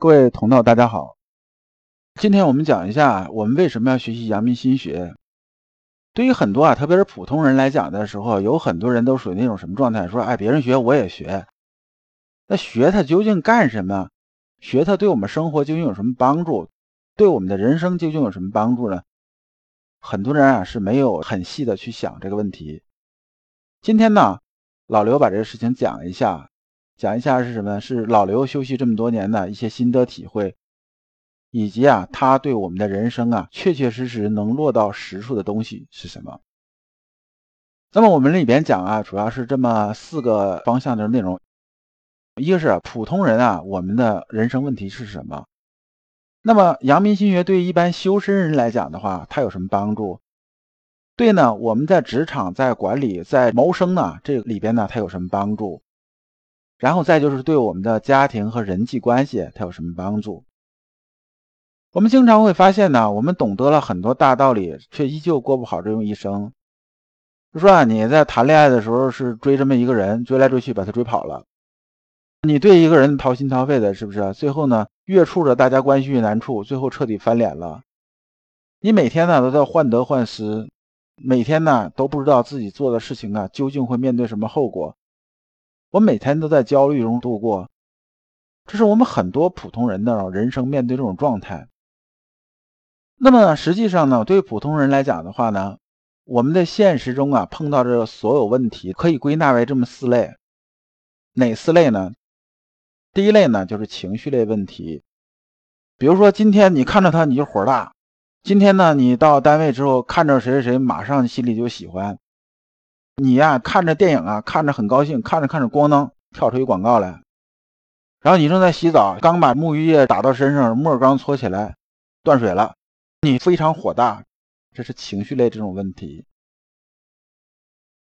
各位同道，大家好。今天我们讲一下，我们为什么要学习阳明心学。对于很多啊，特别是普通人来讲的时候，有很多人都属于那种什么状态？说，哎，别人学我也学。那学它究竟干什么？学它对我们生活究竟有什么帮助？对我们的人生究竟有什么帮助呢？很多人啊是没有很细的去想这个问题。今天呢，老刘把这个事情讲一下。讲一下是什么？是老刘休息这么多年的一些心得体会，以及啊，他对我们的人生啊，确确实实能落到实处的东西是什么？那么我们里边讲啊，主要是这么四个方向的内容。一个是普通人啊，我们的人生问题是什么？那么阳明心学对一般修身人来讲的话，它有什么帮助？对呢，我们在职场、在管理、在谋生呢，这里边呢，它有什么帮助？然后再就是对我们的家庭和人际关系，它有什么帮助？我们经常会发现呢，我们懂得了很多大道理，却依旧过不好这种一生。就说啊，你在谈恋爱的时候是追这么一个人，追来追去把他追跑了，你对一个人掏心掏肺的，是不是？最后呢，越处着大家关系越难处，最后彻底翻脸了。你每天呢都在患得患失，每天呢都不知道自己做的事情啊究竟会面对什么后果。我每天都在焦虑中度过，这是我们很多普通人的人生面对这种状态。那么实际上呢，对于普通人来讲的话呢，我们在现实中啊碰到这所有问题，可以归纳为这么四类。哪四类呢？第一类呢就是情绪类问题，比如说今天你看着他你就火大，今天呢你到单位之后看着谁谁谁，马上心里就喜欢。你呀，看着电影啊，看着很高兴，看着看着，咣当跳出一广告来，然后你正在洗澡，刚把沐浴液打到身上，沫刚搓起来，断水了，你非常火大，这是情绪类这种问题。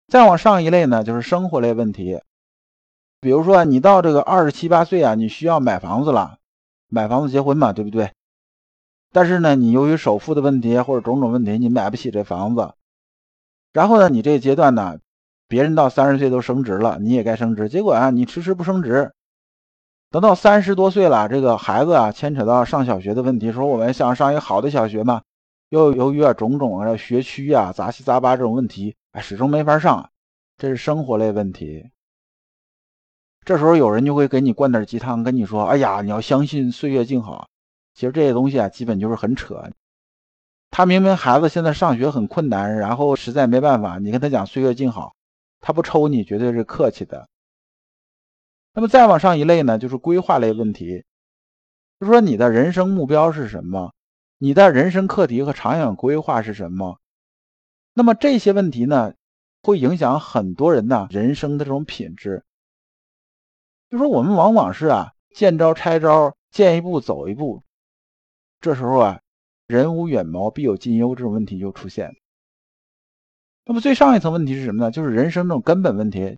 再往上一类呢，就是生活类问题，比如说你到这个二十七八岁啊，你需要买房子了，买房子结婚嘛，对不对？但是呢，你由于首付的问题或者种种问题，你买不起这房子。然后呢，你这个阶段呢，别人到三十岁都升职了，你也该升职。结果啊，你迟迟不升职，等到三十多岁了，这个孩子啊，牵扯到上小学的问题，说我们想上一个好的小学嘛，又由于啊种种啊学区啊杂七杂八这种问题，哎，始终没法上，这是生活类问题。这时候有人就会给你灌点鸡汤，跟你说，哎呀，你要相信岁月静好。其实这些东西啊，基本就是很扯。他明明孩子现在上学很困难，然后实在没办法，你跟他讲岁月静好，他不抽你绝对是客气的。那么再往上一类呢，就是规划类问题，就说你的人生目标是什么，你的人生课题和长远规划是什么？那么这些问题呢，会影响很多人的人生的这种品质。就说我们往往是啊见招拆招，见一步走一步，这时候啊。人无远谋，必有近忧，这种问题就出现。那么最上一层问题是什么呢？就是人生这种根本问题，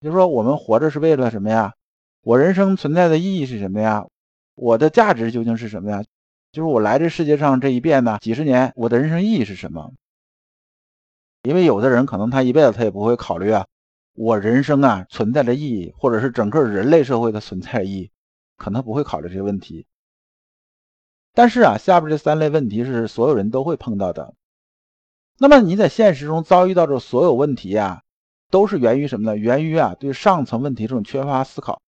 就是说我们活着是为了什么呀？我人生存在的意义是什么呀？我的价值究竟是什么呀？就是我来这世界上这一遍呢，几十年，我的人生意义是什么？因为有的人可能他一辈子他也不会考虑啊，我人生啊存在的意义，或者是整个人类社会的存在意义，可能不会考虑这些问题。但是啊，下边这三类问题是所有人都会碰到的。那么你在现实中遭遇到的所有问题啊，都是源于什么呢？源于啊对上层问题这种缺乏思考。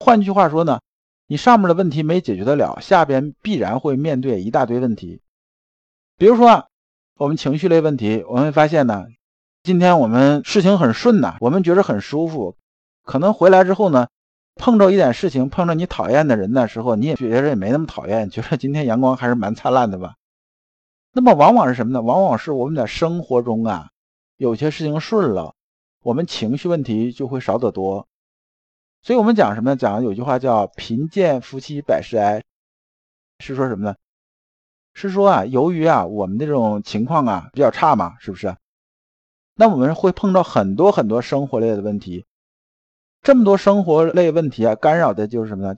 换句话说呢，你上面的问题没解决得了，下边必然会面对一大堆问题。比如说啊我们情绪类问题，我们会发现呢，今天我们事情很顺呐，我们觉得很舒服，可能回来之后呢。碰着一点事情，碰着你讨厌的人的时候，你也觉得也没那么讨厌，觉得今天阳光还是蛮灿烂的吧。那么往往是什么呢？往往是我们在生活中啊，有些事情顺了，我们情绪问题就会少得多。所以我们讲什么呢？讲有句话叫“贫贱夫妻百事哀”，是说什么呢？是说啊，由于啊我们这种情况啊比较差嘛，是不是？那我们会碰到很多很多生活类的问题。这么多生活类问题啊，干扰的就是什么呢？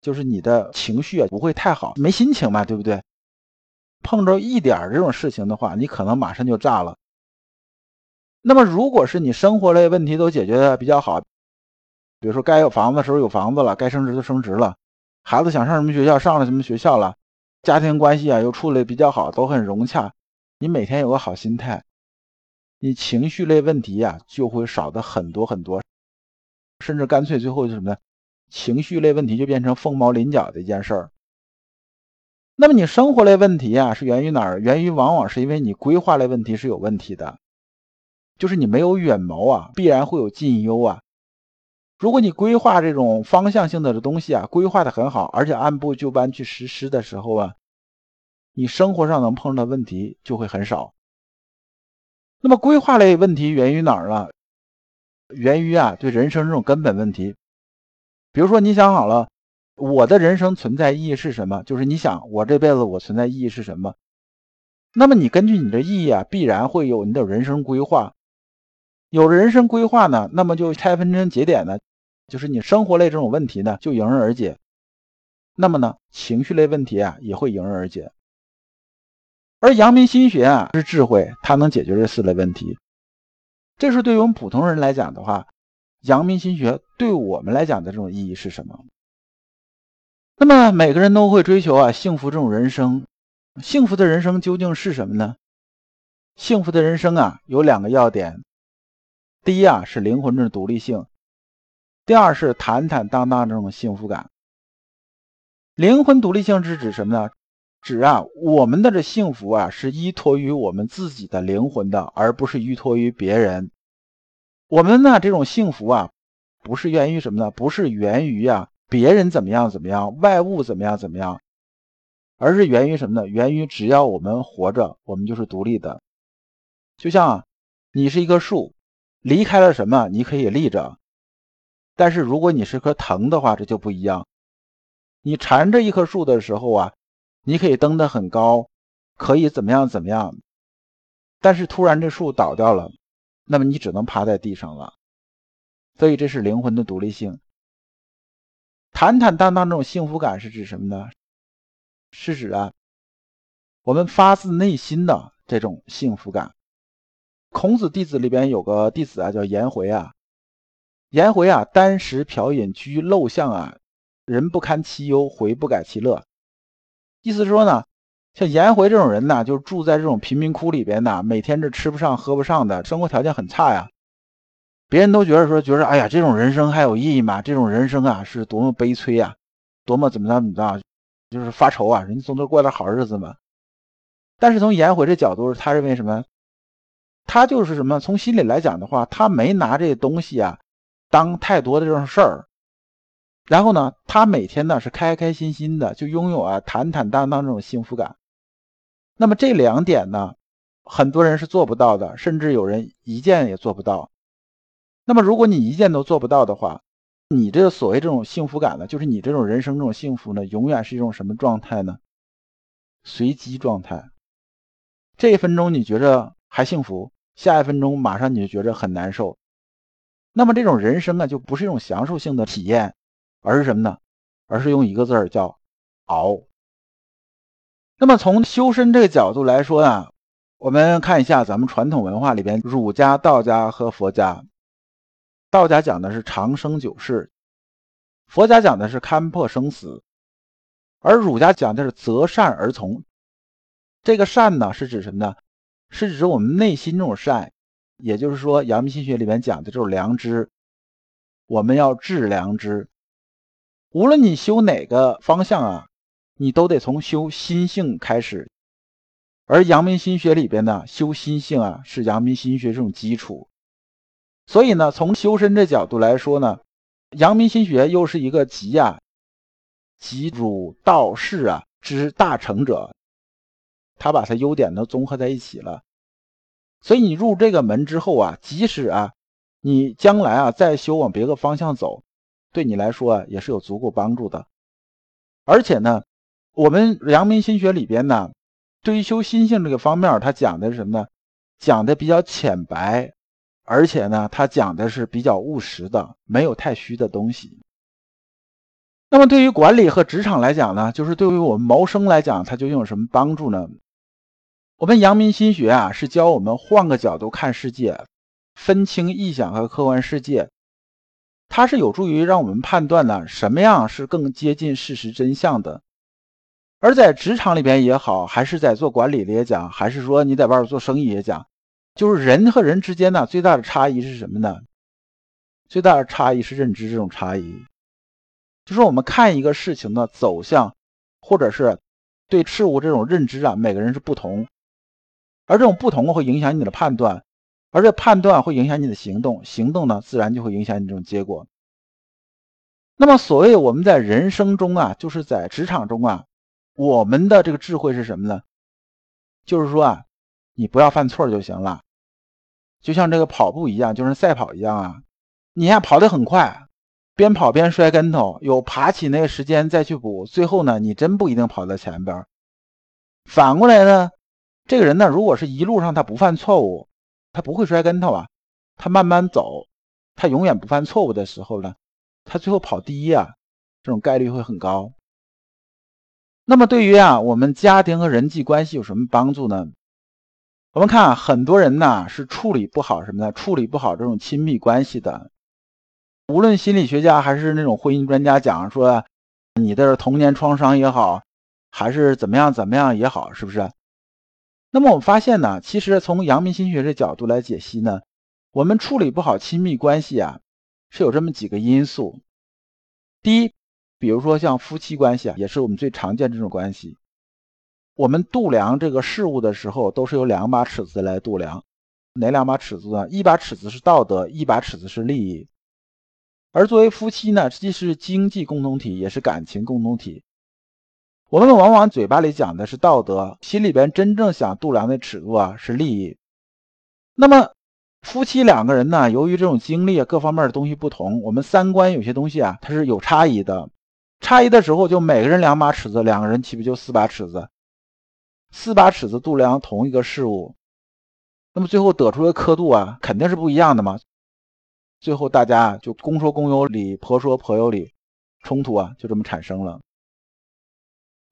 就是你的情绪啊不会太好，没心情嘛，对不对？碰着一点这种事情的话，你可能马上就炸了。那么，如果是你生活类问题都解决的比较好，比如说该有房子的时候有房子了，该升职就升职了，孩子想上什么学校，上了什么学校了，家庭关系啊又处理比较好，都很融洽。你每天有个好心态，你情绪类问题呀就会少的很多很多，甚至干脆最后就什么呢？情绪类问题就变成凤毛麟角的一件事儿。那么你生活类问题啊是源于哪儿？源于往往是因为你规划类问题是有问题的，就是你没有远谋啊，必然会有近忧啊。如果你规划这种方向性的东西啊，规划的很好，而且按部就班去实施的时候啊，你生活上能碰到的问题就会很少。那么规划类问题源于哪儿呢？源于啊对人生这种根本问题。比如说，你想好了，我的人生存在意义是什么？就是你想，我这辈子我存在意义是什么？那么你根据你的意义啊，必然会有你的人生规划。有了人生规划呢，那么就拆分成节点呢，就是你生活类这种问题呢，就迎刃而解。那么呢，情绪类问题啊，也会迎刃而解。而阳明心学啊，是智慧，它能解决这四类问题。这是对于我们普通人来讲的话。阳明心学对我们来讲的这种意义是什么？那么每个人都会追求啊幸福这种人生，幸福的人生究竟是什么呢？幸福的人生啊有两个要点，第一啊是灵魂的独立性，第二是坦坦荡荡这种幸福感。灵魂独立性是指什么呢？指啊我们的这幸福啊是依托于我们自己的灵魂的，而不是依托于别人。我们呢，这种幸福啊，不是源于什么呢？不是源于啊别人怎么样怎么样，外物怎么样怎么样，而是源于什么呢？源于只要我们活着，我们就是独立的。就像你是一棵树，离开了什么，你可以立着；但是如果你是棵藤的话，这就不一样。你缠着一棵树的时候啊，你可以登得很高，可以怎么样怎么样，但是突然这树倒掉了。那么你只能趴在地上了，所以这是灵魂的独立性。坦坦荡荡这种幸福感是指什么呢？是指啊，我们发自内心的这种幸福感。孔子弟子里边有个弟子啊，叫颜回啊。颜回啊，单食嫖饮居陋巷啊，人不堪其忧，回不改其乐。意思是说呢。像颜回这种人呢，就住在这种贫民窟里边呢，每天这吃不上喝不上的，生活条件很差呀。别人都觉得说，觉得哎呀，这种人生还有意义吗？这种人生啊，是多么悲催呀，多么怎么着怎么着，就是发愁啊。人家总得过点好日子嘛。但是从颜回这角度，他认为什么？他就是什么？从心里来讲的话，他没拿这东西啊当太多的这种事儿。然后呢，他每天呢是开开心心的，就拥有啊坦坦荡荡这种幸福感。那么这两点呢，很多人是做不到的，甚至有人一件也做不到。那么如果你一件都做不到的话，你这个所谓这种幸福感呢，就是你这种人生这种幸福呢，永远是一种什么状态呢？随机状态。这一分钟你觉着还幸福，下一分钟马上你就觉着很难受。那么这种人生呢，就不是一种享受性的体验，而是什么呢？而是用一个字儿叫熬。那么从修身这个角度来说呢，我们看一下咱们传统文化里边，儒家、道家和佛家。道家讲的是长生久世，佛家讲的是看破生死，而儒家讲的是择善而从。这个善呢，是指什么呢？是指我们内心这种善，也就是说，阳明心学里面讲的就是良知。我们要致良知，无论你修哪个方向啊。你都得从修心性开始，而阳明心学里边呢，修心性啊是阳明心学这种基础。所以呢，从修身这角度来说呢，阳明心学又是一个集啊，集儒道释啊之大成者，他把他优点都综合在一起了。所以你入这个门之后啊，即使啊你将来啊再修往别的方向走，对你来说啊也是有足够帮助的，而且呢。我们阳明心学里边呢，对于修心性这个方面，它讲的是什么呢？讲的比较浅白，而且呢，它讲的是比较务实的，没有太虚的东西。那么对于管理和职场来讲呢，就是对于我们谋生来讲，它究竟有什么帮助呢？我们阳明心学啊，是教我们换个角度看世界，分清臆想和客观世界。它是有助于让我们判断呢什么样是更接近事实真相的。而在职场里边也好，还是在做管理里也讲，还是说你在外边做生意也讲，就是人和人之间呢最大的差异是什么呢？最大的差异是认知这种差异，就是我们看一个事情的走向，或者是对事物这种认知啊，每个人是不同，而这种不同会影响你的判断，而这判断会影响你的行动，行动呢自然就会影响你这种结果。那么，所谓我们在人生中啊，就是在职场中啊。我们的这个智慧是什么呢？就是说啊，你不要犯错就行了，就像这个跑步一样，就是赛跑一样啊。你呀跑得很快，边跑边摔跟头，有爬起那个时间再去补，最后呢，你真不一定跑在前边。反过来呢，这个人呢，如果是一路上他不犯错误，他不会摔跟头啊，他慢慢走，他永远不犯错误的时候呢，他最后跑第一啊，这种概率会很高。那么对于啊，我们家庭和人际关系有什么帮助呢？我们看啊，很多人呢是处理不好什么呢？处理不好这种亲密关系的。无论心理学家还是那种婚姻专家讲说，你的童年创伤也好，还是怎么样怎么样也好，是不是？那么我们发现呢，其实从阳明心学这角度来解析呢，我们处理不好亲密关系啊，是有这么几个因素。第一。比如说像夫妻关系啊，也是我们最常见这种关系。我们度量这个事物的时候，都是有两把尺子来度量。哪两把尺子呢？一把尺子是道德，一把尺子是利益。而作为夫妻呢，既是经济共同体，也是感情共同体。我们往往嘴巴里讲的是道德，心里边真正想度量的尺度啊是利益。那么夫妻两个人呢，由于这种经历啊各方面的东西不同，我们三观有些东西啊它是有差异的。差异的时候，就每个人两把尺子，两个人岂不就四把尺子？四把尺子度量同一个事物，那么最后得出的刻度啊，肯定是不一样的嘛。最后大家就公说公有理，婆说婆有理，冲突啊就这么产生了。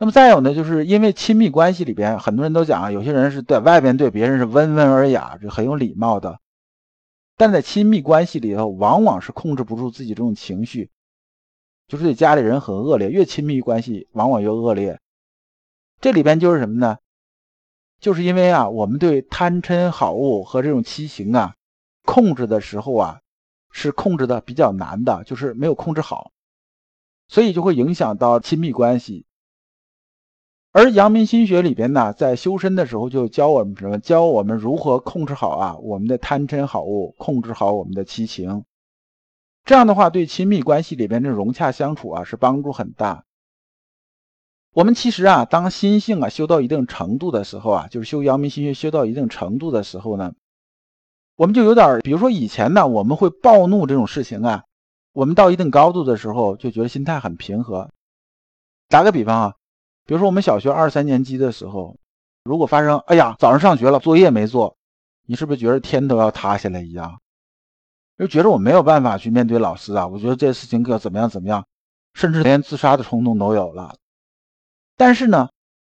那么再有呢，就是因为亲密关系里边，很多人都讲啊，有些人是在外边对别人是温文尔雅，就很有礼貌的，但在亲密关系里头，往往是控制不住自己这种情绪。就是对家里人很恶劣，越亲密关系往往越恶劣。这里边就是什么呢？就是因为啊，我们对贪嗔好恶和这种七情啊，控制的时候啊，是控制的比较难的，就是没有控制好，所以就会影响到亲密关系。而阳明心学里边呢，在修身的时候就教我们什么？教我们如何控制好啊我们的贪嗔好恶，控制好我们的七情。这样的话，对亲密关系里边的融洽相处啊，是帮助很大。我们其实啊，当心性啊修到一定程度的时候啊，就是修阳明心学修到一定程度的时候呢，我们就有点，比如说以前呢，我们会暴怒这种事情啊，我们到一定高度的时候，就觉得心态很平和。打个比方啊，比如说我们小学二三年级的时候，如果发生，哎呀，早上上学了，作业没做，你是不是觉得天都要塌下来一样？就觉得我没有办法去面对老师啊，我觉得这事情可怎么样怎么样，甚至连自杀的冲动都有了。但是呢，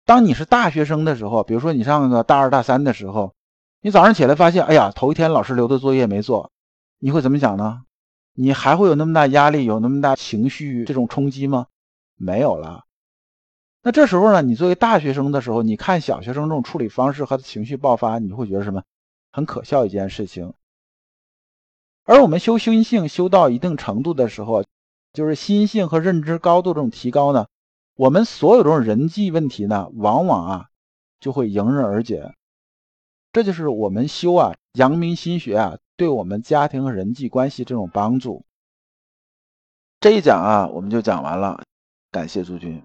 当你是大学生的时候，比如说你上个大二大三的时候，你早上起来发现，哎呀，头一天老师留的作业没做，你会怎么想呢？你还会有那么大压力，有那么大情绪这种冲击吗？没有了。那这时候呢，你作为大学生的时候，你看小学生这种处理方式和情绪爆发，你会觉得什么？很可笑一件事情。而我们修心性修到一定程度的时候，就是心性和认知高度这种提高呢，我们所有这种人际问题呢，往往啊就会迎刃而解。这就是我们修啊阳明心学啊，对我们家庭和人际关系这种帮助。这一讲啊，我们就讲完了，感谢诸君。